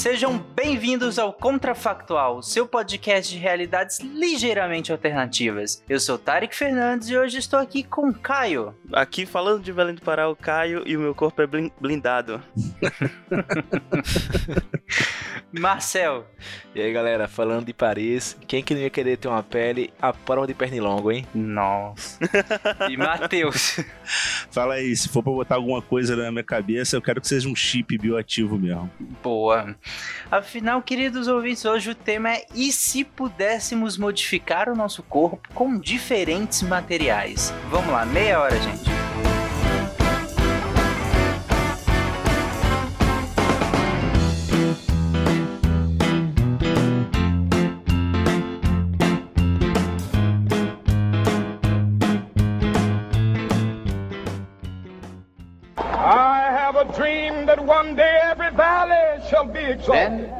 Sejam bem-vindos ao Contrafactual, seu podcast de realidades ligeiramente alternativas. Eu sou Tarek Fernandes e hoje estou aqui com Caio. Aqui falando de Belém do Pará, o Caio e o meu corpo é blindado. Marcel. E aí, galera, falando de Paris, quem que não ia querer ter uma pele a prova de pernilongo, hein? Nossa. e Matheus. Fala aí, se for pra botar alguma coisa na minha cabeça, eu quero que seja um chip bioativo mesmo. Boa. Afinal, queridos ouvintes, hoje o tema é e se pudéssemos modificar o nosso corpo com diferentes materiais? Vamos lá, meia hora, gente. that one day every valley shall be exalted. Then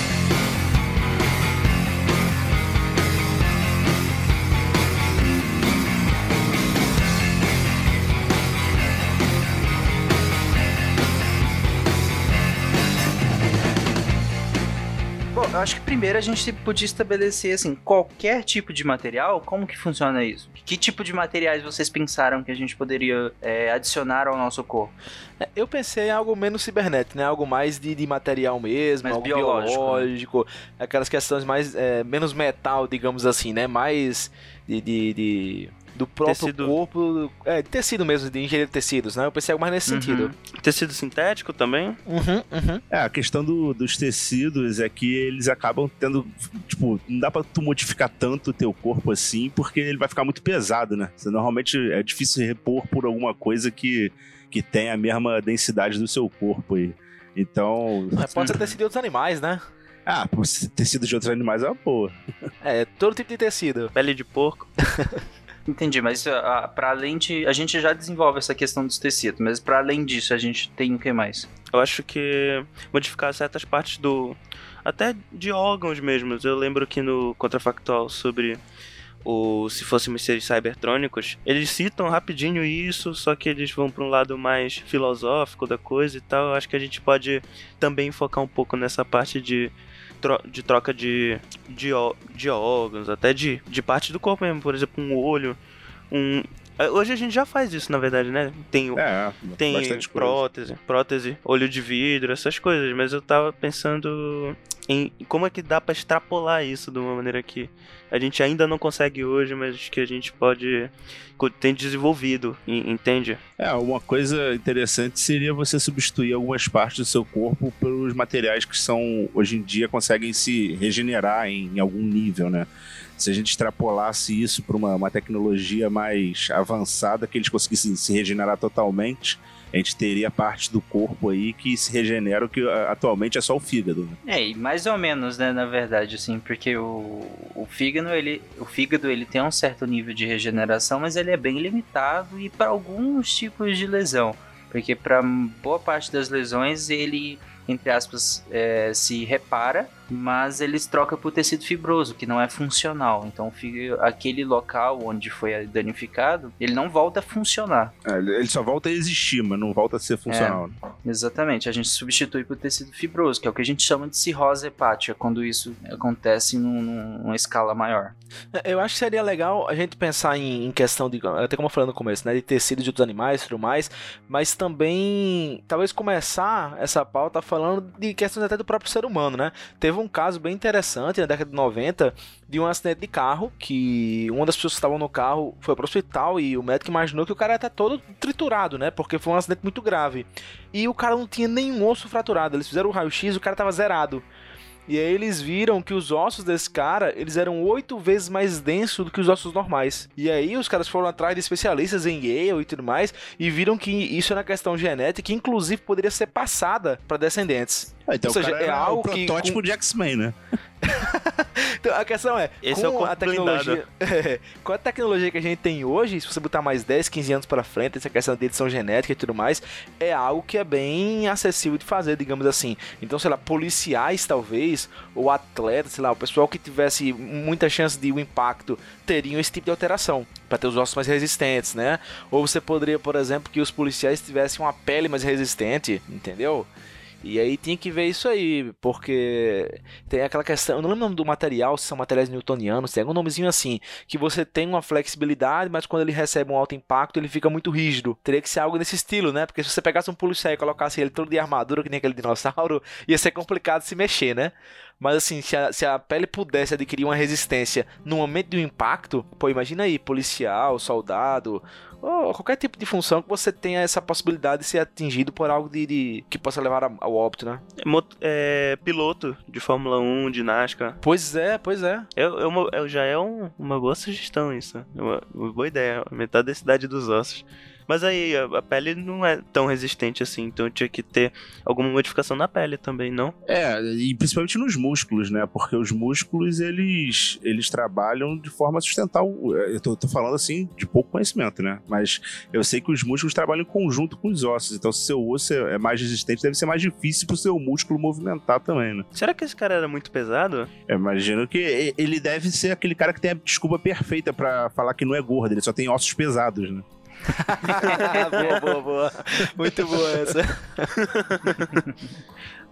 Acho que primeiro a gente podia estabelecer assim, qualquer tipo de material, como que funciona isso? Que tipo de materiais vocês pensaram que a gente poderia é, adicionar ao nosso corpo? É, eu pensei em algo menos cibernético, né? Algo mais de, de material mesmo, mais algo biológico, biológico né? aquelas questões mais é, menos metal, digamos assim, né? Mais de, de, de do próprio tecido... corpo. É, de tecido mesmo, de engenharia de tecidos, né? Eu pensei algo mais nesse uhum. sentido. Tecido sintético também? Uhum, uhum. É, a questão do, dos tecidos é que eles acabam tendo. Tipo, não dá pra tu modificar tanto o teu corpo assim, porque ele vai ficar muito pesado, né? Você, normalmente é difícil repor por alguma coisa que, que tem a mesma densidade do seu corpo aí. Então. Mas pode ser tecido de outros animais, né? Ah, tecido de outros animais é uma boa. É, todo tipo de tecido. Pele de porco. Entendi, mas uh, para além de. A gente já desenvolve essa questão dos tecidos, mas para além disso, a gente tem o que mais? Eu acho que modificar certas partes do. Até de órgãos mesmo. Eu lembro que no Contrafactual sobre o se fôssemos seres cybertrônicos, eles citam rapidinho isso, só que eles vão para um lado mais filosófico da coisa e tal. Eu acho que a gente pode também focar um pouco nessa parte de tro de troca de, de, de órgãos, até de, de parte do corpo mesmo, por exemplo, um olho, um, é, Hoje a gente já faz isso, na verdade, né? Tem, é, tem prótese, prótese, olho de vidro, essas coisas. Mas eu tava pensando em como é que dá para extrapolar isso de uma maneira que a gente ainda não consegue hoje, mas que a gente pode ter desenvolvido, entende? É, uma coisa interessante seria você substituir algumas partes do seu corpo pelos materiais que são hoje em dia conseguem se regenerar em, em algum nível, né? se a gente extrapolasse isso para uma, uma, tecnologia mais avançada, que eles conseguissem se regenerar totalmente, a gente teria parte do corpo aí que se regenera, o que atualmente é só o fígado. Né? É, e mais ou menos, né, na verdade, assim, porque o, o fígado, ele, o fígado, ele tem um certo nível de regeneração, mas ele é bem limitado e para alguns tipos de lesão, porque para boa parte das lesões ele entre aspas, é, se repara, mas eles trocam por tecido fibroso, que não é funcional. Então, aquele local onde foi danificado, ele não volta a funcionar. É, ele só volta a existir, mas não volta a ser funcional. É, exatamente. A gente substitui por tecido fibroso, que é o que a gente chama de cirrose hepática, quando isso acontece num, numa escala maior. Eu acho que seria legal a gente pensar em, em questão de, até como eu falei no começo, né, de tecido de outros animais e tudo mais, mas também talvez começar essa pauta falando de questões até do próprio ser humano, né? Teve um caso bem interessante na década de 90 de um acidente de carro que uma das pessoas que estavam no carro foi para o hospital e o médico imaginou que o cara ia estar todo triturado, né? Porque foi um acidente muito grave. E o cara não tinha nenhum osso fraturado. Eles fizeram o raio-x, o cara estava zerado. E aí eles viram que os ossos desse cara, eles eram oito vezes mais densos do que os ossos normais. E aí os caras foram atrás de especialistas em Yale e tudo mais, e viram que isso era questão genética, que inclusive poderia ser passada para descendentes. Ah, então Ou seja, é algo o protótipo que, com... de X-Men, né? Então a questão é, Esse é com corpo a tecnologia, com a tecnologia que a gente tem hoje, se você botar mais 10, 15 anos para frente, essa questão de edição genética e tudo mais, é algo que é bem acessível de fazer, digamos assim. Então, sei lá, policiais talvez, ou atletas, sei lá, o pessoal que tivesse muita chance de um impacto teriam esse tipo de alteração para ter os ossos mais resistentes, né? Ou você poderia, por exemplo, que os policiais tivessem uma pele mais resistente, entendeu? E aí tinha que ver isso aí, porque tem aquela questão, eu não lembro o nome do material, se são materiais newtonianos, tem algum nomezinho assim, que você tem uma flexibilidade, mas quando ele recebe um alto impacto, ele fica muito rígido. Teria que ser algo nesse estilo, né? Porque se você pegasse um policial e colocasse ele todo de armadura, que nem aquele dinossauro, ia ser complicado se mexer, né? Mas assim, se a, se a pele pudesse adquirir uma resistência no momento do impacto, pô, imagina aí, policial, soldado, ou qualquer tipo de função que você tenha essa possibilidade de ser atingido por algo de, de que possa levar ao óbito, né? É, piloto de Fórmula 1, de NASCAR. Pois é, pois é. É, é uma, é, já é um, uma boa sugestão isso. É uma, uma boa ideia. Aumentar a densidade dos ossos. Mas aí a, a, pele não é tão resistente assim, então tinha que ter alguma modificação na pele também, não? É, e principalmente nos músculos, né? Porque os músculos eles, eles trabalham de forma a sustentar o. Eu tô, tô falando assim de pouco conhecimento, né? Mas eu sei que os músculos trabalham em conjunto com os ossos, então se seu osso é mais resistente, deve ser mais difícil pro seu músculo movimentar também, né? Será que esse cara era muito pesado? Eu imagino que ele deve ser aquele cara que tem a desculpa perfeita para falar que não é gordo, ele só tem ossos pesados, né? boa, boa, boa. Muito boa essa.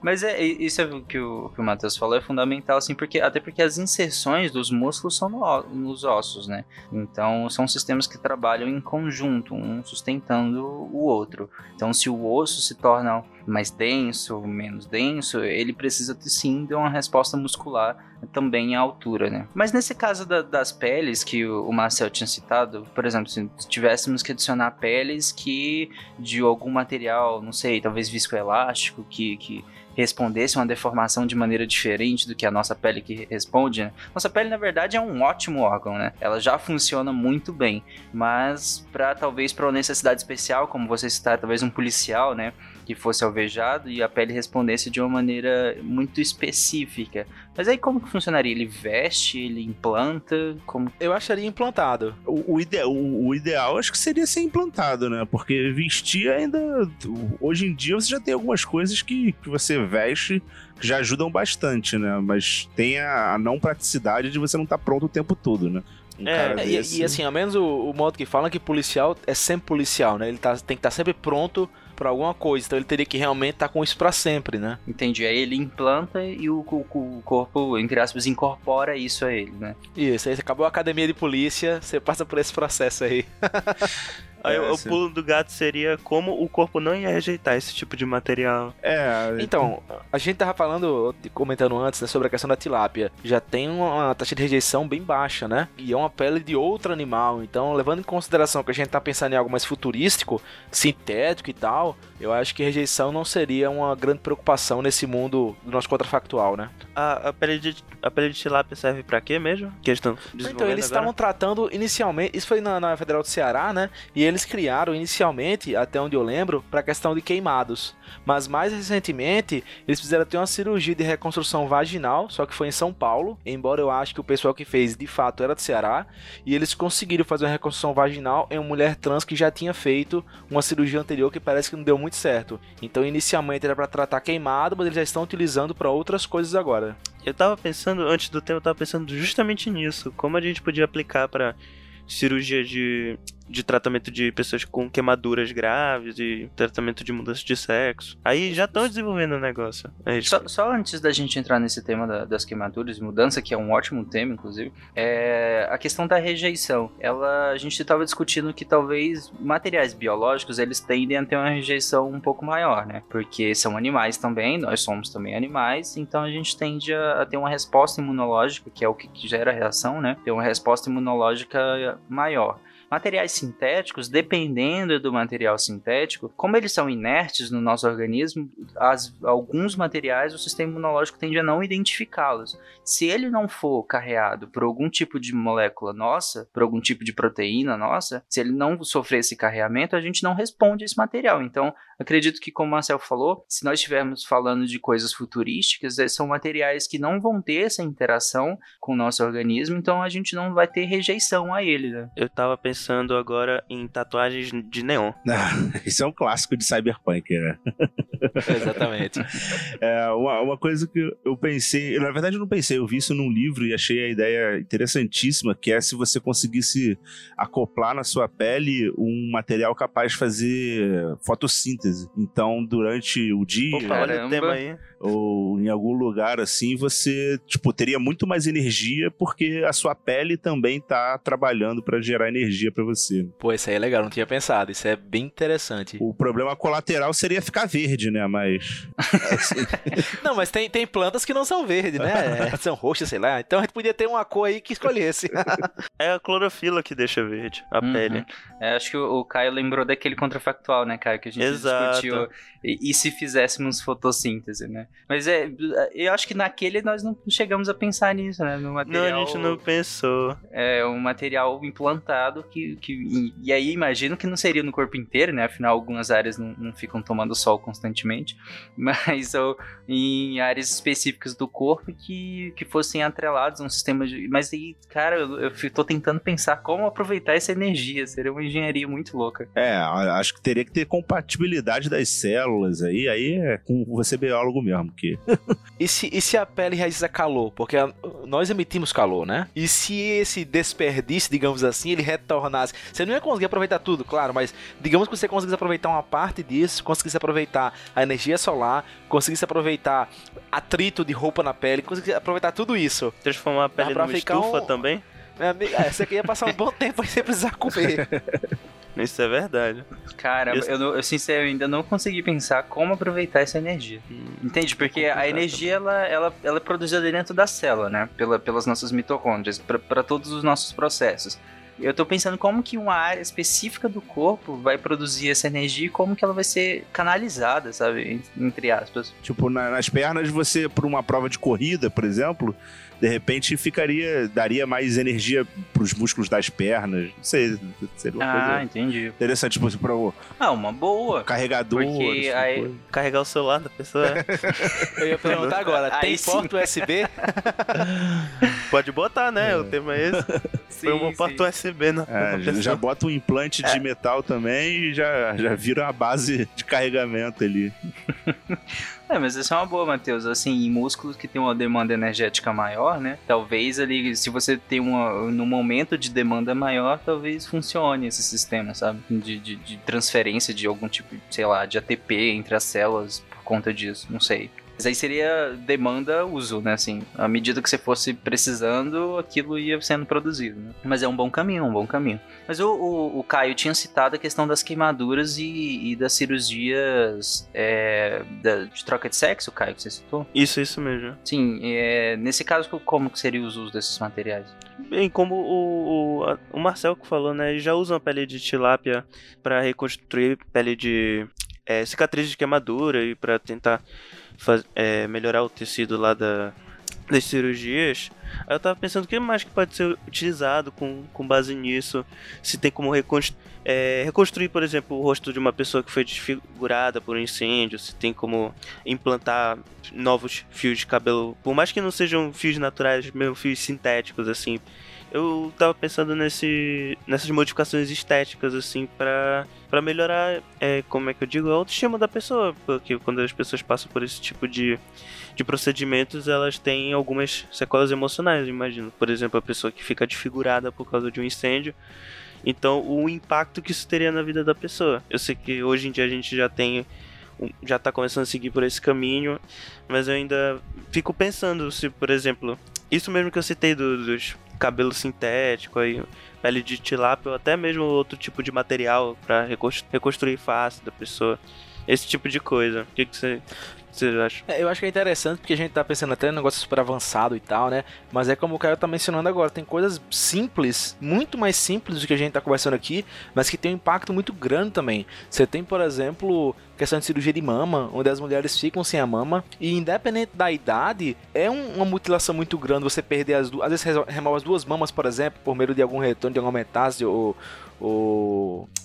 Mas é, isso é o que o, que o Matheus falou, é fundamental, assim, porque até porque as inserções dos músculos são no, nos ossos, né? Então são sistemas que trabalham em conjunto, um sustentando o outro. Então, se o osso se torna mais denso, menos denso, ele precisa sim de uma resposta muscular também à altura, né? Mas nesse caso da, das peles que o, Marcel tinha citado, por exemplo, se tivéssemos que adicionar peles que de algum material, não sei, talvez viscoelástico, que, que respondesse uma deformação de maneira diferente do que a nossa pele que responde, né? Nossa pele, na verdade, é um ótimo órgão, né? Ela já funciona muito bem, mas para talvez para uma necessidade especial, como você citar, talvez um policial, né? Que fosse alvejado e a pele respondesse de uma maneira muito específica. Mas aí como que funcionaria? Ele veste, ele implanta? Como... Eu acharia implantado. O, o, ide o, o, ideal acho que seria ser implantado, né? Porque vestir ainda. Hoje em dia você já tem algumas coisas que, que você veste que já ajudam bastante, né? Mas tem a, a não praticidade de você não estar tá pronto o tempo todo, né? Um é, e, e, assim, ao menos o, o, modo que fala é que policial é sempre policial, né? Ele tá, tem que estar tá sempre pronto para alguma coisa. Então ele teria que realmente estar tá com isso para sempre, né? Entendi. Aí ele implanta e o, o, o, corpo, entre aspas, incorpora isso a ele, né? Isso, aí você acabou a academia de polícia, você passa por esse processo aí. Aí é, o pulo do gato seria como o corpo não ia rejeitar esse tipo de material. É. Então, a gente tava falando, comentando antes, né, sobre a questão da tilápia. Já tem uma taxa de rejeição bem baixa, né? E é uma pele de outro animal. Então, levando em consideração que a gente tá pensando em algo mais futurístico, sintético e tal, eu acho que rejeição não seria uma grande preocupação nesse mundo do nosso contrafactual, né? A, a, pele, de, a pele de tilápia serve para quê mesmo? Que eles estão Então, eles estavam tratando inicialmente, isso foi na, na Federal do Ceará, né? E eles criaram inicialmente, até onde eu lembro, para questão de queimados. Mas mais recentemente, eles fizeram até uma cirurgia de reconstrução vaginal, só que foi em São Paulo, embora eu acho que o pessoal que fez de fato era do Ceará, e eles conseguiram fazer uma reconstrução vaginal em uma mulher trans que já tinha feito uma cirurgia anterior que parece que não deu muito certo. Então, inicialmente era para tratar queimado, mas eles já estão utilizando para outras coisas agora. Eu tava pensando, antes do tempo, eu tava pensando justamente nisso, como a gente podia aplicar para cirurgia de de tratamento de pessoas com queimaduras graves e tratamento de mudança de sexo. Aí já estão desenvolvendo o negócio. É só, só, antes da gente entrar nesse tema da, das queimaduras e mudança, que é um ótimo tema, inclusive, é a questão da rejeição. Ela, a gente estava discutindo que talvez materiais biológicos eles tendem a ter uma rejeição um pouco maior, né? Porque são animais também, nós somos também animais, então a gente tende a, a ter uma resposta imunológica, que é o que gera a reação, né? Ter uma resposta imunológica maior. Materiais sintéticos, dependendo do material sintético, como eles são inertes no nosso organismo, as, alguns materiais o sistema imunológico tende a não identificá-los. Se ele não for carreado por algum tipo de molécula nossa, por algum tipo de proteína nossa, se ele não sofrer esse carreamento, a gente não responde a esse material. Então, acredito que, como o Marcel falou, se nós estivermos falando de coisas futurísticas, são materiais que não vão ter essa interação com o nosso organismo, então a gente não vai ter rejeição a ele, né? Eu tava pensando agora em tatuagens de neon. Ah, Isso é um clássico de cyberpunk, né? Exatamente. É, uma, uma coisa que eu pensei, na verdade eu não pensei, eu vi isso num livro e achei a ideia interessantíssima, que é se você conseguisse acoplar na sua pele um material capaz de fazer fotossíntese. Então, durante o dia, Opa, olha o Caramba. tema aí. ou em algum lugar assim, você, tipo, teria muito mais energia porque a sua pele também tá trabalhando para gerar energia para você. Pô, isso aí é legal, não tinha pensado. Isso é bem interessante. O problema colateral seria ficar verde, né? Mas assim, Não, mas tem, tem plantas que não são verdes, né? são roxas, sei lá. Então a gente podia ter uma cor aí que escolhesse. É a clorofila que deixa verde a Uhum. pele. É, acho que o, o Caio lembrou daquele contrafactual, né, Caio? Que a gente Exato. discutiu. E, e se fizéssemos fotossíntese, né? Mas é, eu acho que naquele nós não chegamos a pensar nisso, né? No Não, material, a gente não pensou. É um material implantado que. Que e, e aí imagino que não seria no corpo inteiro, né? Afinal, algumas áreas não, não ficam tomando sol constantemente. Mas ou, em áreas específicas do corpo que, que fossem atrelados a um sistema de. Mas aí, cara, eu, eu tô tentando pensar como aproveitar essa energia. Seria uma engenharia muito louca. é, acho que teria que ter compatibilidade das células aí, aí é com você biólogo mesmo, que E se, e se a pele realiza calor? Porque a- nós emitimos calor, né? E se esse desperdício, digamos assim, ele retornasse? Você não ia conseguir aproveitar tudo, claro, mas digamos que você conseguisse aproveitar uma parte disso, conseguisse aproveitar a energia solar, conseguisse aproveitar atrito de roupa na pele, conseguisse aproveitar tudo isso. Transformar a pele pra numa ficar estufa um- também? Meu amigo, é, você ia passar um bom tempo sem precisar comer. Isso é verdade. Cara, Isso- eu, não- eu sinceramente ainda não consegui pensar como aproveitar essa energia. Entende? Porque a energia ela, ela, ela é produzida dentro da célula, né? Pela, pelas nossas mitocôndrias, para todos os nossos processos. Eu tô pensando como que uma área específica do corpo vai produzir essa energia e como que ela vai ser canalizada, sabe? Entre aspas. Tipo, na- nas pernas, você, por uma prova de corrida, por exemplo, de repente ficaria. daria mais energia pros músculos das pernas. Não sei, seria uma Ah, coisa entendi. interessante, tipo, para o Ah, uma boa. carregador. Porque essa aí-. Carregar o celular da pessoa. é. Eu ia perguntar agora, Aí tem sim. porta USB? Pode botar, né? O tema é esse. Foi uma Sim, porta sim. USB na, É, na já, bota um implante de metal também e já, já vira a base de carregamento ali. É, mas isso é uma boa, Matheus. Assim, em músculos que tem uma demanda energética maior, né? Talvez ali, se você tem uma. No momento de demanda maior, talvez funcione esse sistema, sabe? De, de, de transferência de algum tipo, sei lá, de ATP entre as células por conta disso. Não sei. Mas aí seria demanda uso, né? Assim, à medida que você fosse precisando, aquilo ia sendo produzido. Né? Mas é um bom caminho, um bom caminho. Mas o, o, o Caio tinha citado a questão das queimaduras e, e das cirurgias é, da- de troca de sexo, Caio, que você citou. Isso, isso mesmo. Sim, é, nesse caso, como que seria os usos desses materiais? Bem, como o, o, o Marcel que falou, né? Eles já usam a pele de tilápia para reconstruir pele de é, de queimadura e para tentar faz- é, melhorar o tecido lá da, das cirurgias. Aí eu tava pensando o que mais que pode ser utilizado com, com base nisso. Se tem como é, reconstruir, por exemplo, o rosto de uma pessoa que foi desfigurada por um incêndio. Se tem como implantar novos fios de cabelo. Por mais que não sejam fios naturais, mesmo fios sintéticos, assim. Eu tava pensando nesse, nessas modificações estéticas, assim, pra, pra melhorar, é, como é que eu digo, a autoestima da pessoa. Porque quando as pessoas passam por esse tipo de, de procedimentos, elas têm algumas sequelas emocionais, imagino. Por exemplo, a pessoa que fica desfigurada por causa de um incêndio. Então, o impacto que isso teria na vida da pessoa. Eu sei que hoje em dia a gente já tem. Já tá começando a seguir por esse caminho, mas eu ainda fico pensando se, por exemplo, isso mesmo que eu citei do- dos cabelo sintético aí, pele de tilápia ou até mesmo outro tipo de material para reconstruir face da pessoa. Esse tipo de coisa. O que, que você vocês acham? É, eu acho que é interessante porque a gente tá pensando até em um negócio super avançado e tal, né? Mas é como o Caio tá mencionando agora, tem coisas simples, muito mais simples do que a gente tá conversando aqui, mas que tem um impacto muito grande também. Você tem, por exemplo, questão de cirurgia de mama, onde as mulheres ficam sem a mama, e independente da idade, é um, uma mutilação muito grande você perder as duas, às vezes remove as duas mamas, por exemplo, por meio de algum retorno, de alguma metástase ou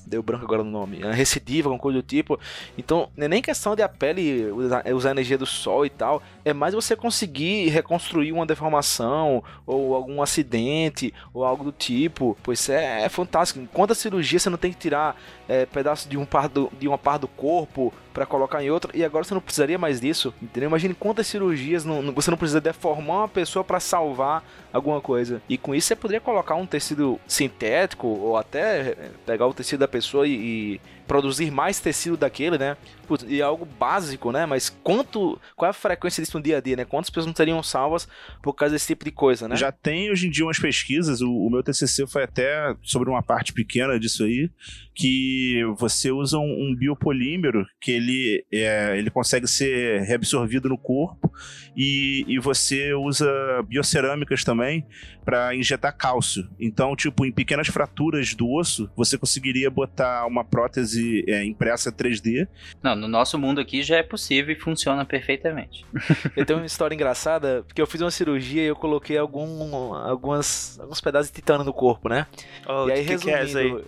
deu branco agora no nome, recidiva, alguma coisa do tipo. Então, não é nem questão de a pele usar, a energia do sol e tal, é mais você conseguir reconstruir uma deformação ou algum acidente ou algo do tipo. Pois é, é fantástico. Quantas cirurgias você não tem que tirar é, pedaço de um par do, de uma parte do corpo para colocar em outra e agora você não precisaria mais disso, entendeu? Imagine quantas cirurgias não, você não precisa deformar uma pessoa para salvar alguma coisa. E com isso você poderia colocar um tecido sintético ou até pegar o tecido da pessoa e, e produzir mais tecido daquele, né? Putz, e é algo básico, né? Mas quanto. Qual é a frequência disso no dia a dia, né? Quantas pessoas não seriam salvas por causa desse tipo de coisa, né? Já tem hoje em dia umas pesquisas, o, o meu TCC foi até sobre uma parte pequena disso aí, que você usa um, um biopolímero que ele, é, ele consegue ser reabsorvido no corpo e, e você usa biocerâmicas também para injetar cálcio. Então, tipo, em pequenas fraturas do osso, você conseguiria botar uma prótese é, impressa 3D. Não, no nosso mundo aqui já é possível e funciona perfeitamente. eu tenho uma história engraçada, porque eu fiz uma cirurgia e eu coloquei algum, algumas, alguns pedaços de titânio no corpo, né? Oh, e aí, que resumindo, que é aí?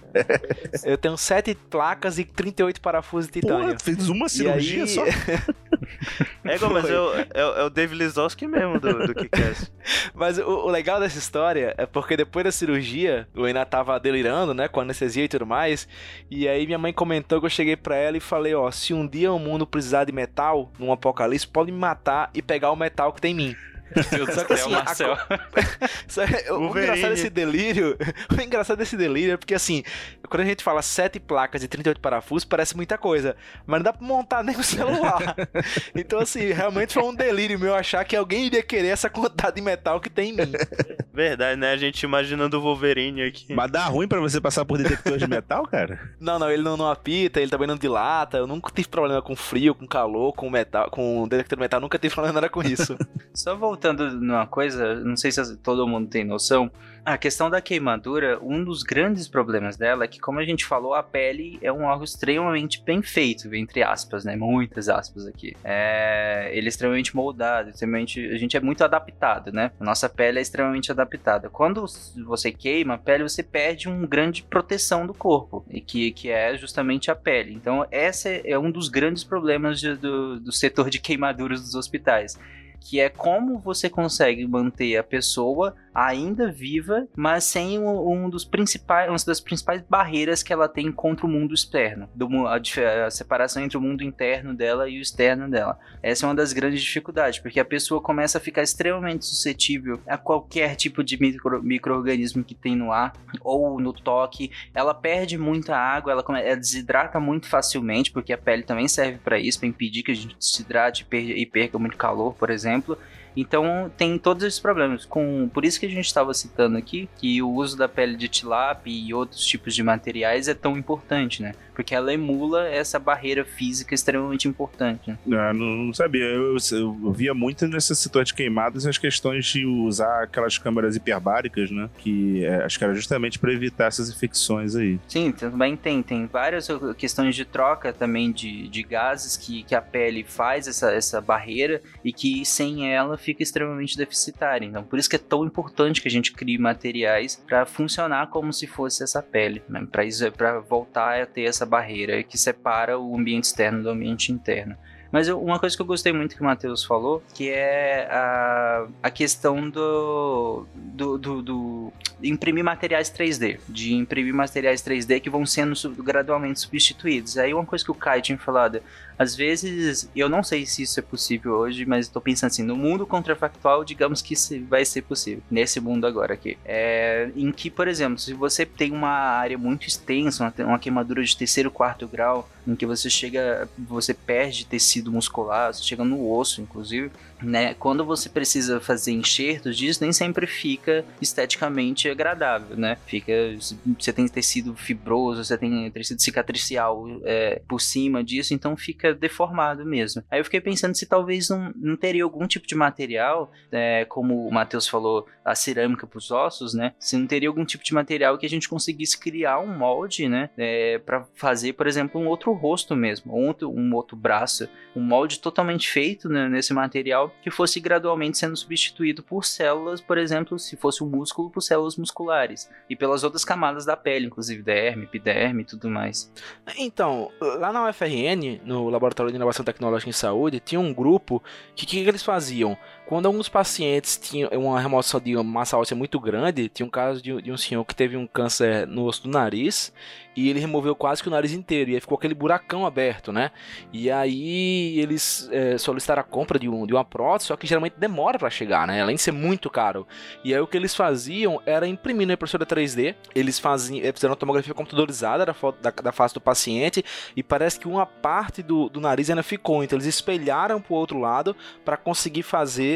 eu tenho 7 placas e 38 parafusos de titânio. Porra, fez uma cirurgia aí... só? É, mas é o, é, é o Dave Lizowski mesmo do, do Kick-Ass. Mas o, o, legal dessa história é porque depois da cirurgia, eu ainda tava delirando, né, com anestesia e tudo mais, e aí minha mãe comentou que eu cheguei pra ela e falei, ó, se um dia o mundo precisar de metal, num apocalipse, pode me matar e pegar o metal que tem em mim. Só que assim, Marcel. A... o, o engraçado desse delírio, o engraçado desse delírio é porque assim, quando a gente fala 7 placas e 38 parafusos, parece muita coisa, mas não dá pra montar nem o celular. então assim, realmente foi um delírio meu achar que alguém iria querer essa quantidade de metal que tem em mim. Verdade, né? A gente imaginando o Wolverine aqui. Mas dá ruim para você passar por detector de metal, cara? Não, não, ele não, não apita, ele também não dilata, eu nunca tive problema com frio, com calor, com metal, com detector de metal, nunca tive problema nada com isso. Só voltando voltando numa coisa, não sei se todo mundo tem noção, a questão da queimadura, um dos grandes problemas dela é que, como a gente falou, a pele é um órgão extremamente bem feito, entre aspas, né? Muitas aspas aqui. É, ele é extremamente moldado, extremamente, a gente é muito adaptado, né? A nossa pele é extremamente adaptada. Quando você queima a pele, você perde uma grande proteção do corpo, e que, que é justamente a pele. Então, esse é um dos grandes problemas de, do, do setor de queimaduras dos hospitais que é como você consegue manter a pessoa ainda viva, mas sem um, um, dos principais, uma das principais barreiras que ela tem contra o mundo externo, do, a, a, separação entre o mundo interno dela e o externo dela. Essa é uma das grandes dificuldades, porque a pessoa começa a ficar extremamente suscetível a qualquer tipo de micro, microorganismo que tem no ar ou no toque. Ela perde muita água, ela, ela desidrata muito facilmente, porque a pele também serve para isso, para impedir que a gente desidrate e perca muito calor, por exemplo. Então tem todos esses problemas. Com, por isso que a gente estava citando aqui que o uso da pele de tilápia e outros tipos de materiais é tão importante, né? Porque ela emula essa barreira física extremamente importante. Né? Não, não sabia. Eu, eu, via muito nessas situações de queimadas as questões de usar aquelas câmeras hiperbáricas, né? Que é, acho que era justamente para evitar essas infecções aí. Sim, também tem. Tem várias questões de troca também de, de gases que, que a pele faz essa, essa barreira e que sem ela fica extremamente deficitária. Então, por isso que é tão importante que a gente crie materiais para funcionar como se fosse essa pele, né? para voltar a ter essa barreira que separa o ambiente externo do ambiente interno. Mas eu, uma coisa que eu gostei muito que o Matheus falou, que é a, a questão do, do, do, do imprimir materiais 3D, de imprimir materiais 3D que vão sendo gradualmente substituídos. Aí uma coisa que o Kai tinha falado, às vezes, eu não sei se isso é possível hoje, mas estou pensando assim, no mundo contrafactual, digamos que isso vai ser possível, nesse mundo agora aqui. É, em que, por exemplo, se você tem uma área muito extensa, uma, uma queimadura de terceiro, quarto grau, em que você chega, você perde tecido muscular, você chega no osso, inclusive, né? Quando você precisa fazer enxertos disso, nem sempre fica esteticamente agradável, né? Fica, você tem tecido fibroso, você tem tecido cicatricial é, por cima disso, então fica deformado mesmo. Aí eu fiquei pensando se talvez não, não teria algum tipo de material, é, como o Matheus falou, a cerâmica para os ossos, né? Se não teria algum tipo de material que a gente conseguisse criar um molde, né? É, para fazer, por exemplo, um outro rosto mesmo, um outro, um outro braço, um molde totalmente feito né, nesse material que fosse gradualmente sendo substituído por células, por exemplo, se fosse um músculo, por células musculares e pelas outras camadas da pele, inclusive derme, epiderme e tudo mais. Então, lá na UFRN, no Laboratório de Inovação Tecnológica em Saúde, tinha um grupo que o que, que eles faziam? Quando alguns pacientes tinham uma remoção de massa óssea muito grande, tinha um caso de, de um senhor que teve um câncer no osso do nariz e ele removeu quase que o nariz inteiro e aí ficou aquele buracão aberto, né? E aí eles é, solicitaram a compra de, um, de uma prótese, só que geralmente demora para chegar, né? Além de ser muito caro. E aí o que eles faziam era imprimir na impressora 3D, eles faziam, fizeram uma tomografia computadorizada da, foto, da, da face do paciente e parece que uma parte do, do nariz ainda ficou, então eles espelharam para o outro lado para conseguir fazer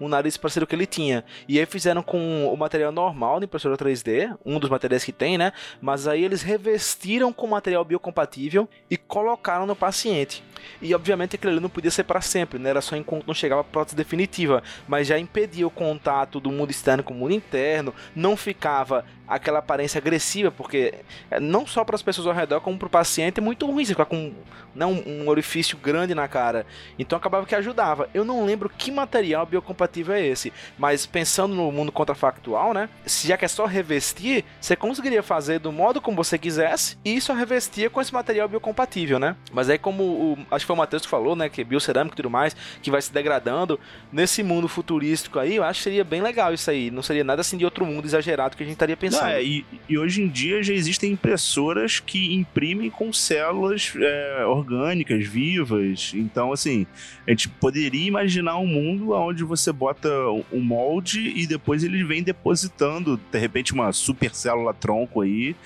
um nariz parecido que ele tinha. E aí fizeram com o material normal da impressora 3D, um dos materiais que tem, né? Mas aí eles revestiram com material biocompatível e colocaram no paciente. E obviamente aquilo ali não podia ser para sempre, né? Era só enquanto não chegava a prótese definitiva, mas já impedia o contato do mundo externo com o mundo interno, não ficava aquela aparência agressiva, porque é, não só para as pessoas ao redor, como para o paciente é muito ruim você ficar com né, um, um, orifício grande na cara. Então acabava que ajudava. Eu não lembro que material biocompatível é esse, mas pensando no mundo contrafactual, né? Se já que é só revestir, você conseguiria fazer do modo como você quisesse e só revestia com esse material biocompatível, né? Mas aí como o, acho que foi o Matheus que falou, né, que é biocerâmico e tudo mais, que vai se degradando nesse mundo futurístico aí, eu acho que seria bem legal isso aí. Não seria nada assim de outro mundo exagerado que a gente estaria pensando. Não, é, e, e, hoje em dia já existem impressoras que imprimem com células é, orgânicas, vivas. Então, assim, a gente poderia imaginar um mundo onde você bota um molde e depois ele vem depositando, de repente, uma super célula tronco aí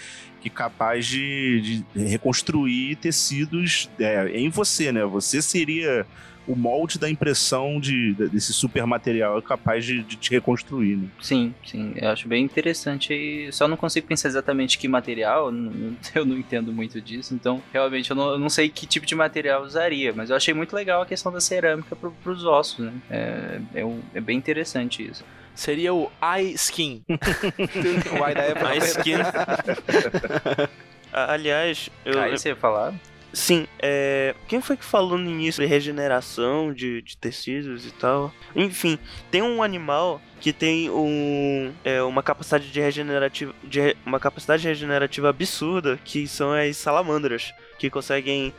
que capaz de, de reconstruir tecidos é, em você, né? Você seria o molde da impressão de, desse super material é capaz de, de, te reconstruir, né? Sim, sim, eu acho bem interessante e só não consigo pensar exatamente que material, eu não entendo muito disso, então realmente eu não, eu não sei que tipo de material usaria, mas eu achei muito legal a questão da cerâmica para os ossos, né? É, é, é bem interessante isso seria o iSkin. o i da Apple. iSkin. Aliás, eu. Aí você ia falar? Sim, é... quem foi que falou no início de regeneração de, de tecidos e tal? Enfim, tem um animal que tem um, é, uma capacidade de regenerativa, de, uma capacidade regenerativa absurda, que são as salamandras, que conseguem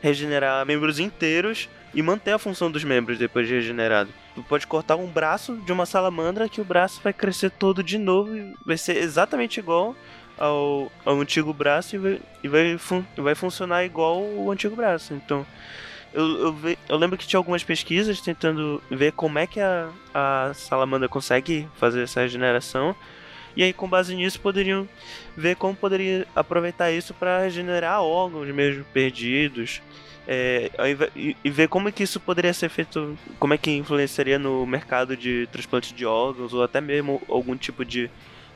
regenerar membros inteiros e manter a função dos membros depois de regenerado. Tu pode cortar um braço de uma salamandra que o braço vai crescer todo de novo e vai ser exatamente igual ao, ao antigo braço e vai, e vai, fun vai funcionar igual o antigo braço. Então, eu, eu, ve, eu, lembro que tinha algumas pesquisas tentando ver como é que a, a salamandra consegue fazer essa regeneração. E aí, com base nisso, poderiam ver como poderia aproveitar isso para regenerar órgãos mesmo perdidos. É, e, e, ver como é que isso poderia ser feito, como é que influenciaria no mercado de transplante de órgãos ou até mesmo algum tipo de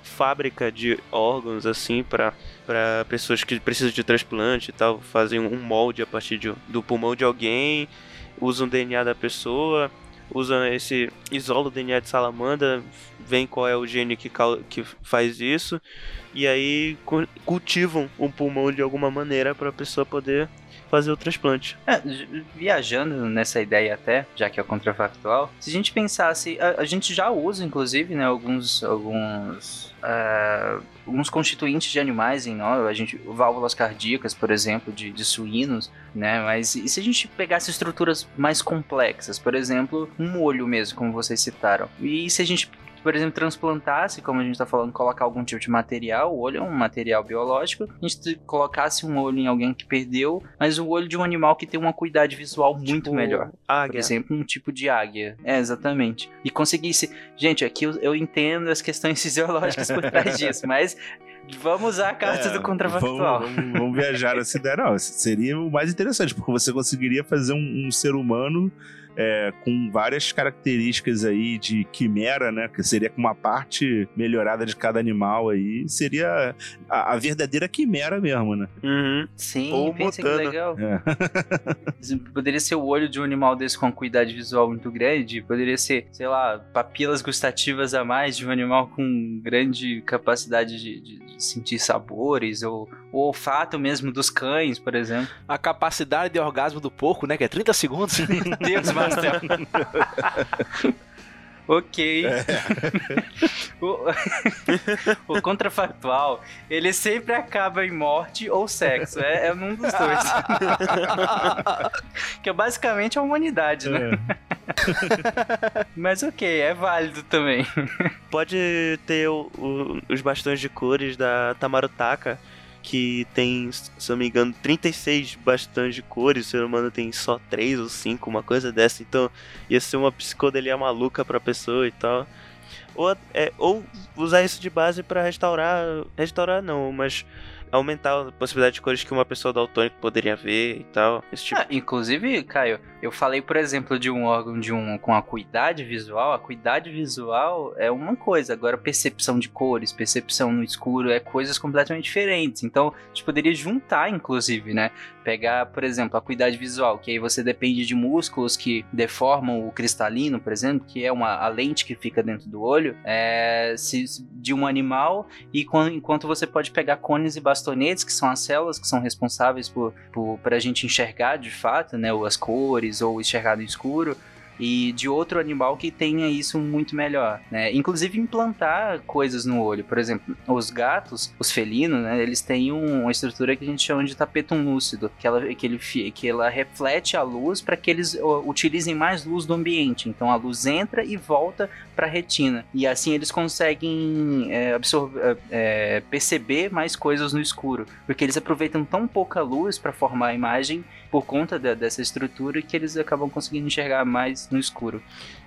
fábrica de órgãos assim para para pessoas que precisam de transplante e tal, fazem um molde a partir de, do pulmão de alguém, usam o DNA da pessoa, usam esse isola o DNA de salamandra, vem qual é o gene que, que faz isso e aí cultivam um pulmão de alguma maneira para a pessoa poder fazer o transplante. É, viajando nessa ideia até, já que é contrafactual, se a gente pensasse, a, a gente já usa inclusive, né, alguns alguns uh, alguns constituintes de animais em nós, a gente válvulas cardíacas, por exemplo, de, de suínos, né? Mas e se a gente pegasse estruturas mais complexas, por exemplo, um olho mesmo, como vocês citaram, e se a gente por exemplo, transplantasse, como a gente está falando, colocar algum tipo de material, o olho é um material biológico, a gente colocasse um olho em alguém que perdeu, mas o olho de um animal que tem uma cuidade visual muito tipo melhor. Águia. Por exemplo, um tipo de águia. É, exatamente. E conseguisse. Gente, aqui eu, eu entendo as questões fisiológicas por trás disso, mas Vamos usar a carta É, do contrafactual. Vamos, vamos- vamos viajar ideia. Não, seria o mais interessante, porque você conseguiria fazer um, um ser humano é, com várias características aí de quimera, né? Que seria com uma parte melhorada de cada animal aí. Seria a, a verdadeira quimera mesmo, né? Uhum. Sim, Ou pensa que legal. É. Poderia ser o olho de um animal desse com uma cuidade visual muito grande. Poderia ser, sei lá, papilas gustativas a mais de um animal com grande capacidade de, de- de sentir sabores. Ou o olfato mesmo dos cães, por exemplo. A capacidade de orgasmo do porco, né? Que é 30 segundos. Meu Deus, Marcelo. ok. o, o contrafactual, ele sempre acaba em morte ou sexo. É, é um dos dois. que é basicamente a humanidade, né? Mas ok, é válido também. Pode ter o- o- os bastões de cores da Tamarotaka, que tem, se eu não me engano, 36 bastões de cores, o ser humano tem só 3 ou 5, uma coisa dessa. Então ia ser uma psicodelia maluca pra pessoa e tal. Ou, é, ou usar isso de base pra restaurar. Restaurar não, mas aumentar a possibilidade de cores que uma pessoa daltônica poderia ver e tal. Esse tipo. Ah, inclusive, Caio, eu falei, por exemplo, de um órgão de um com acuidade visual. Acuidade visual é uma coisa, agora percepção de cores, percepção no escuro é coisas completamente diferentes. Então, a gente poderia juntar, inclusive, né? Pegar, por exemplo, a acuidade visual, que aí você depende de músculos que deformam o cristalino, por exemplo, que é uma a lente que fica dentro do olho, é, se- de um animal, e quan- enquanto você pode pegar cones e bastonetes, que são as células que são responsáveis por, por para a gente enxergar de fato, né, as cores ou enxergar no escuro. E de outro animal que tenha isso muito melhor, né? Inclusive implantar coisas no olho. Por exemplo, os gatos, os felinos, né? Eles têm um- uma estrutura que a gente chama de tapetum lúcido, que ela, que ele, que ela reflete a luz para que eles utilizem mais luz do ambiente. Então a luz entra e volta para a retina. E assim eles conseguem é, absorver, é, perceber mais coisas no escuro, porque eles aproveitam tão pouca luz para formar a imagem por conta da- dessa estrutura que eles acabam conseguindo enxergar mais no escuro.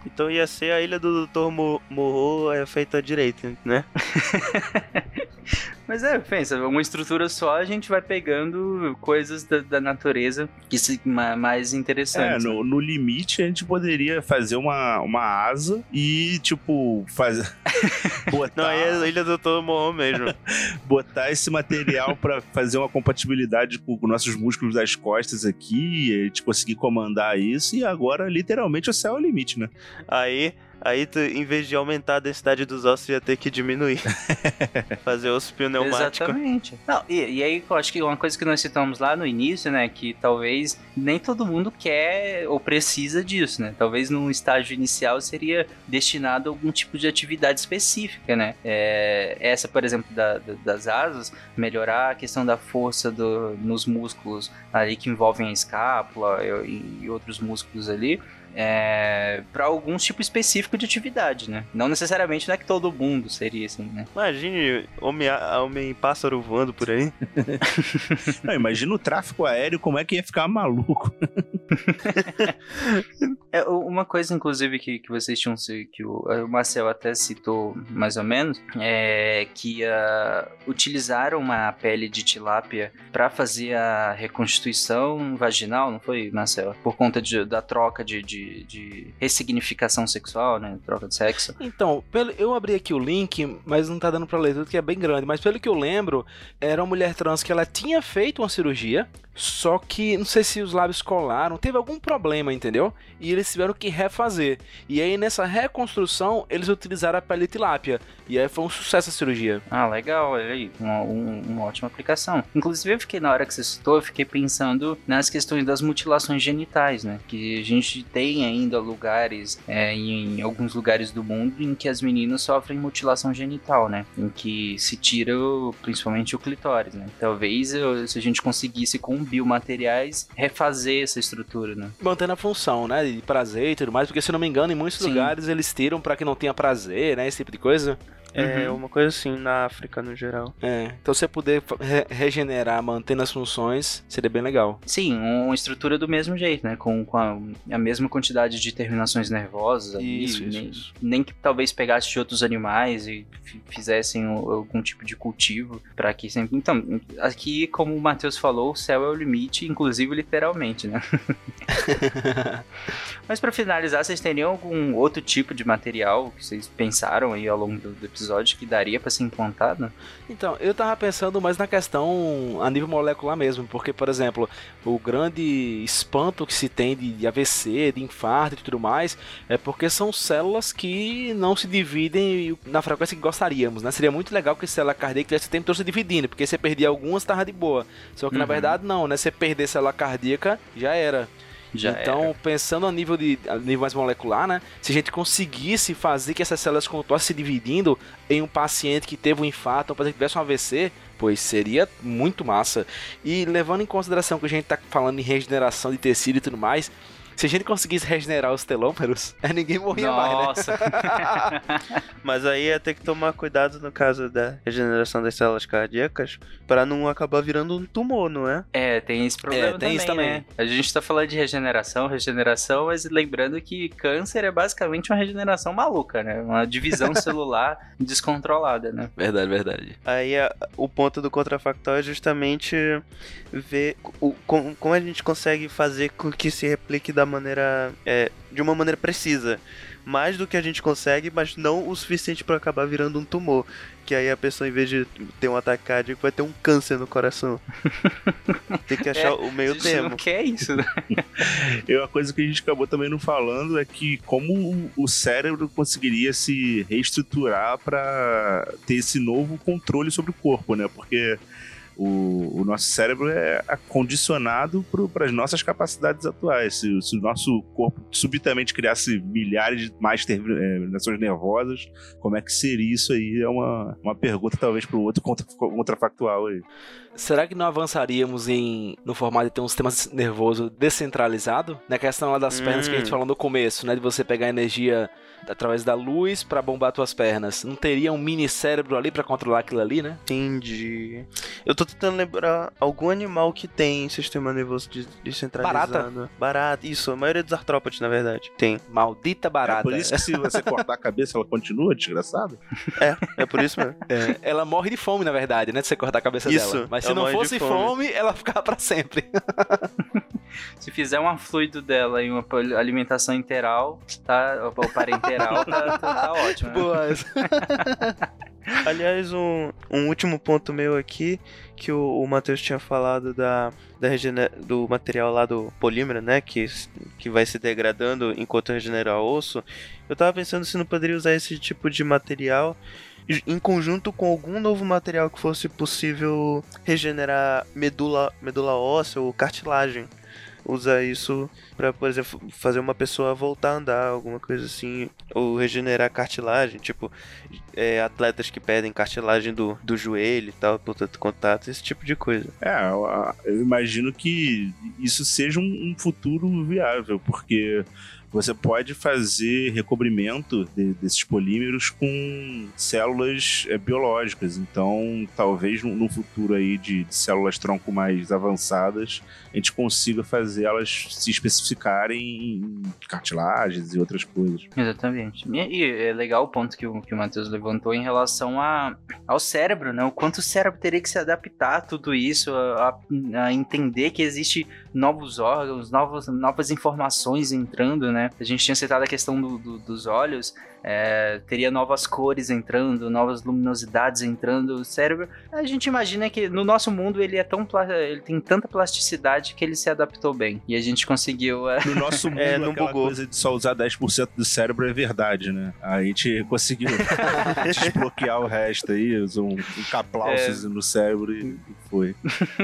Então ia ser a ilha do Dr. Mo- Morro é feita direito, né? Mas é, pensa, uma estrutura só a gente vai pegando coisas da, da natureza que se, ma- mais É, interessantes. né? no, no limite a gente poderia fazer uma, uma asa e, tipo, fazer. botar, Não, aí é a ilha do Dr. Morro mesmo. botar esse material pra fazer uma compatibilidade com, com nossos músculos das costas aqui, e a gente conseguir comandar isso, e agora, literalmente, o céu é o limite, né? Aí, aí tu, em vez de aumentar a densidade dos ossos, ia ter que diminuir. Fazer osso pneumático. Exatamente. Não, e, e aí eu acho que uma coisa que nós citamos lá no início, né, que talvez nem todo mundo quer ou precisa disso, né? Talvez num estágio inicial seria destinado a algum tipo de atividade específica, né? É, essa, por exemplo, da- da- das asas, melhorar a questão da força do- nos músculos ali que envolvem a escápula e, e outros músculos ali. É, para algum tipo específico de atividade, né? Não necessariamente não é que todo mundo seria assim, né? Imagine homem, homem pássaro voando por aí. Não, imagina o tráfego aéreo, como é que ia ficar maluco. É, uma coisa, inclusive, que, que vocês tinham, que o, o Marcel até citou mais ou menos, é que ah, utilizaram uma pele de tilápia para fazer a reconstituição vaginal, não foi, Marcel? Por conta de- da troca de, de, de ressignificação sexual, né? Troca de sexo. Então, pelo- eu abri aqui o link, mas não tá dando pra ler tudo que é bem grande. Mas pelo que eu lembro, era uma mulher trans que ela tinha feito uma cirurgia, só que não sei se os lábios colaram, teve algum problema, entendeu? E eles tiveram que refazer. E aí nessa reconstrução, eles utilizaram a pele de tilápia. E aí foi um sucesso a cirurgia. Ah, legal, olha aí, uma, um- uma ótima aplicação. Inclusive, eu fiquei, na hora que você citou, eu fiquei pensando nas questões das mutilações genitais, né? Que a gente tem ainda lugares, é, em alguns lugares do mundo, em que as meninas sofrem mutilação genital, né? Em que se tira o- principalmente o clitóris, né? Talvez se a gente conseguisse com biomateriais refazer essa estrutura, né? Mantendo a função, né? De prazer e tudo mais. Porque se não me engano, em muitos Sim. lugares eles tiram pra que não tenha prazer, né? Esse tipo de coisa. É Uhum. uma coisa assim na África no geral. É, então se você puder fa- re- regenerar, mantendo as funções, seria bem legal. Sim, uma estrutura do mesmo jeito, né? Com, com a, a mesma quantidade de terminações nervosas ali, Isso, isso, nem, isso. nem que talvez pegasse de outros animais e fi- fizessem o- algum tipo de cultivo para que sempre. Então, aqui, como o Matheus falou, o céu é o limite, inclusive literalmente, né? Mas para finalizar, vocês teriam algum outro tipo de material que vocês pensaram aí ao longo do, do episódio que daria para ser implantado? Então, eu tava pensando mais na questão a nível molecular mesmo, porque, por exemplo, o grande espanto que se tem de, de AVC, de infarto e tudo mais, é porque são células que não se dividem na frequência que gostaríamos, né? Seria muito legal que a célula cardíaca tivesse o tempo todo se dividindo, porque você perdia algumas, tava de boa. Só que, na Uhum. verdade, não, né? Você perder célula cardíaca, já era. Já então, era. pensando a nível, de, a nível mais molecular, né? Se a gente conseguisse fazer que essas células continuassem se dividindo em um paciente que teve um infarto, um paciente que tivesse um AVC, pois seria muito massa. E levando em consideração que a gente tá falando em regeneração de tecido e tudo mais, se a gente conseguisse regenerar os telômeros, ninguém morria mais, né? Nossa, Mas aí ia ter que tomar cuidado no caso da regeneração das células cardíacas pra não acabar virando um tumor, não é? É, tem esse problema É, tem também, isso também. né? A gente tá falando de regeneração, regeneração, mas lembrando que câncer é basicamente uma regeneração maluca, né? Uma divisão celular descontrolada, né? Verdade, verdade. Aí a- o ponto do contrafactual é justamente ver o, com- como a gente consegue fazer com que se replique da maneira. é, de uma maneira precisa. Mais do que a gente consegue, mas não o suficiente pra acabar virando um tumor. Que aí a pessoa, em vez de ter um ataque cardíaco, vai ter um câncer no coração. Tem que achar É, o A meio termo. não quer isso, né? E uma coisa que a gente acabou também não falando é que como o- o cérebro conseguiria se reestruturar para ter esse novo controle sobre o corpo, né? Porque o, o nosso cérebro é condicionado para as nossas capacidades atuais. Se, se o nosso corpo subitamente criasse milhares de mais terminações nervosas, como é que seria isso aí? É uma, uma pergunta talvez para um outro contra, contrafactual aí. Será que não avançaríamos em no formato de ter um sistema nervoso descentralizado? Na questão lá das pernas que a gente Hum. falou no começo, né? De você pegar energia através da luz pra bombar tuas pernas. Não teria um mini cérebro ali pra controlar aquilo ali, né? Entendi. Eu tô tentando lembrar algum animal que tem sistema nervoso de- descentralizado. Barata, isso. A maioria dos artrópodes, na verdade, tem. Maldita barata. É por isso que se você cortar a cabeça, ela continua desgraçada? É, é por isso mesmo. É, ela morre de fome, na verdade, né? De você cortar a cabeça Isso, dela. Mas se ela não fosse fome. fome. ela ficava pra sempre. Se fizer um fluido dela e uma alimentação interal, tá, ou parenteral, tá, tá, tá ótimo. né? Boas. Aliás, um, um último ponto meu aqui, que o, o Matheus tinha falado da, da regene- do material lá do polímero, né? Que, que vai se degradando enquanto regenera o osso. Eu tava pensando se não poderia usar esse tipo de material em conjunto com algum novo material que fosse possível regenerar medula, medula óssea ou cartilagem. Usar isso pra, por exemplo, fazer uma pessoa voltar a andar, alguma coisa assim, ou regenerar cartilagem, tipo, é, atletas que perdem cartilagem do, do joelho e tal, por tanto contato, esse tipo de coisa. É, eu- eu imagino que isso seja um, um futuro viável, porque você pode fazer recobrimento de- desses polímeros com células é, biológicas. Então, talvez no, futuro aí de, de células tronco mais avançadas, a gente consiga fazer elas se especificarem em cartilagens e outras coisas. Exatamente. E, é legal o ponto que o, que o Matheus levantou em relação a, ao cérebro, né? O quanto o cérebro teria que se adaptar a tudo isso, a- a entender que existe novos órgãos, novos, novas informações entrando, né? A gente tinha citado a questão do- do- dos olhos, é, teria novas cores entrando, novas luminosidades entrando. O cérebro, a gente imagina que no nosso mundo ele é tão ele tem tanta plasticidade que ele se adaptou bem. E a gente conseguiu é, No nosso mundo, É, não bugou. coisa de só usar 10% do cérebro é verdade, né? A gente conseguiu desbloquear o resto aí, um, um caplauço no cérebro e foi.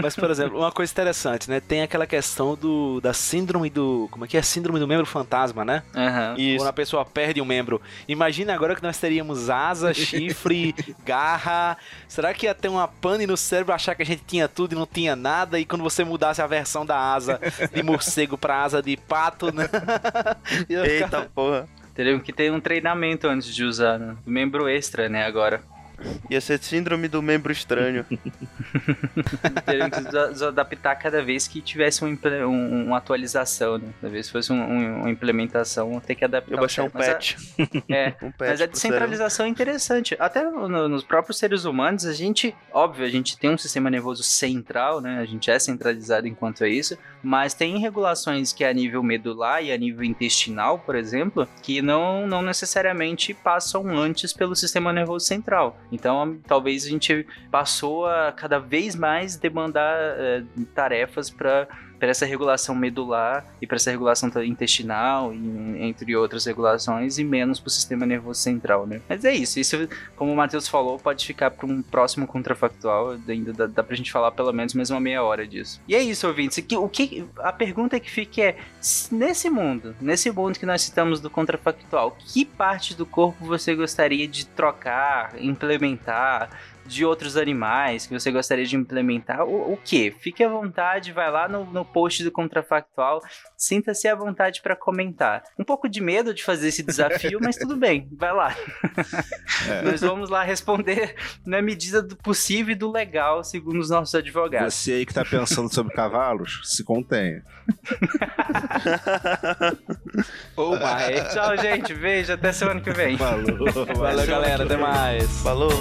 Mas, por exemplo, uma coisa interessante, né? Tem aquela questão do da síndrome do. Como é que é? Síndrome do membro fantasma, né? aham. Quando a pessoa perde um membro. Imagina agora que nós teríamos asa, chifre, garra. Será que ia ter uma pane no cérebro achar que a gente tinha tudo e não tinha nada? E quando você mudasse a versão da asa de morcego pra asa de pato, né? Eita porra. Teriam que ter um treinamento antes de usar, né? Membro extra, né, agora. Ia ser síndrome do membro estranho. Teriam que adaptar cada vez que tivesse um um- uma atualização, né? Cada vez que fosse um- um- uma implementação, ter que adaptar. Eu baixar um Mas a- patch. É, Um patch mas a pro descentralização é interessante. Até no- nos próprios seres humanos, a gente, óbvio, a gente tem um sistema nervoso central, né? A gente é centralizado enquanto é isso, mas tem regulações que é a nível medular e a nível intestinal, por exemplo, que não, não necessariamente passam antes pelo sistema nervoso central. Então, talvez a gente passou a cada vez mais demandar eh, tarefas para para essa regulação medular e para essa regulação intestinal, e, entre outras regulações, e menos para o sistema nervoso central, né? Mas é isso, isso, como o Matheus falou, pode ficar para um próximo contrafactual, ainda dá, dá pra gente falar pelo menos mais uma meia hora disso. E é isso, ouvintes, que, o que, a pergunta que fica é, nesse mundo, nesse mundo que nós citamos do contrafactual, que parte do corpo você gostaria de trocar, implementar, de outros animais que você gostaria de implementar, o, o que? Fique à vontade, vai lá no, no post do Contrafactual, sinta-se à vontade para comentar. Um pouco de medo de fazer esse desafio, mas tudo bem, vai lá. Nós vamos lá responder na medida do possível e do legal, segundo os nossos advogados. Você aí que tá pensando sobre cavalos, se contenha. Oh my. Tchau, gente. Beijo. Até semana que vem. Falou. Valeu, galera. Até mais. Falou.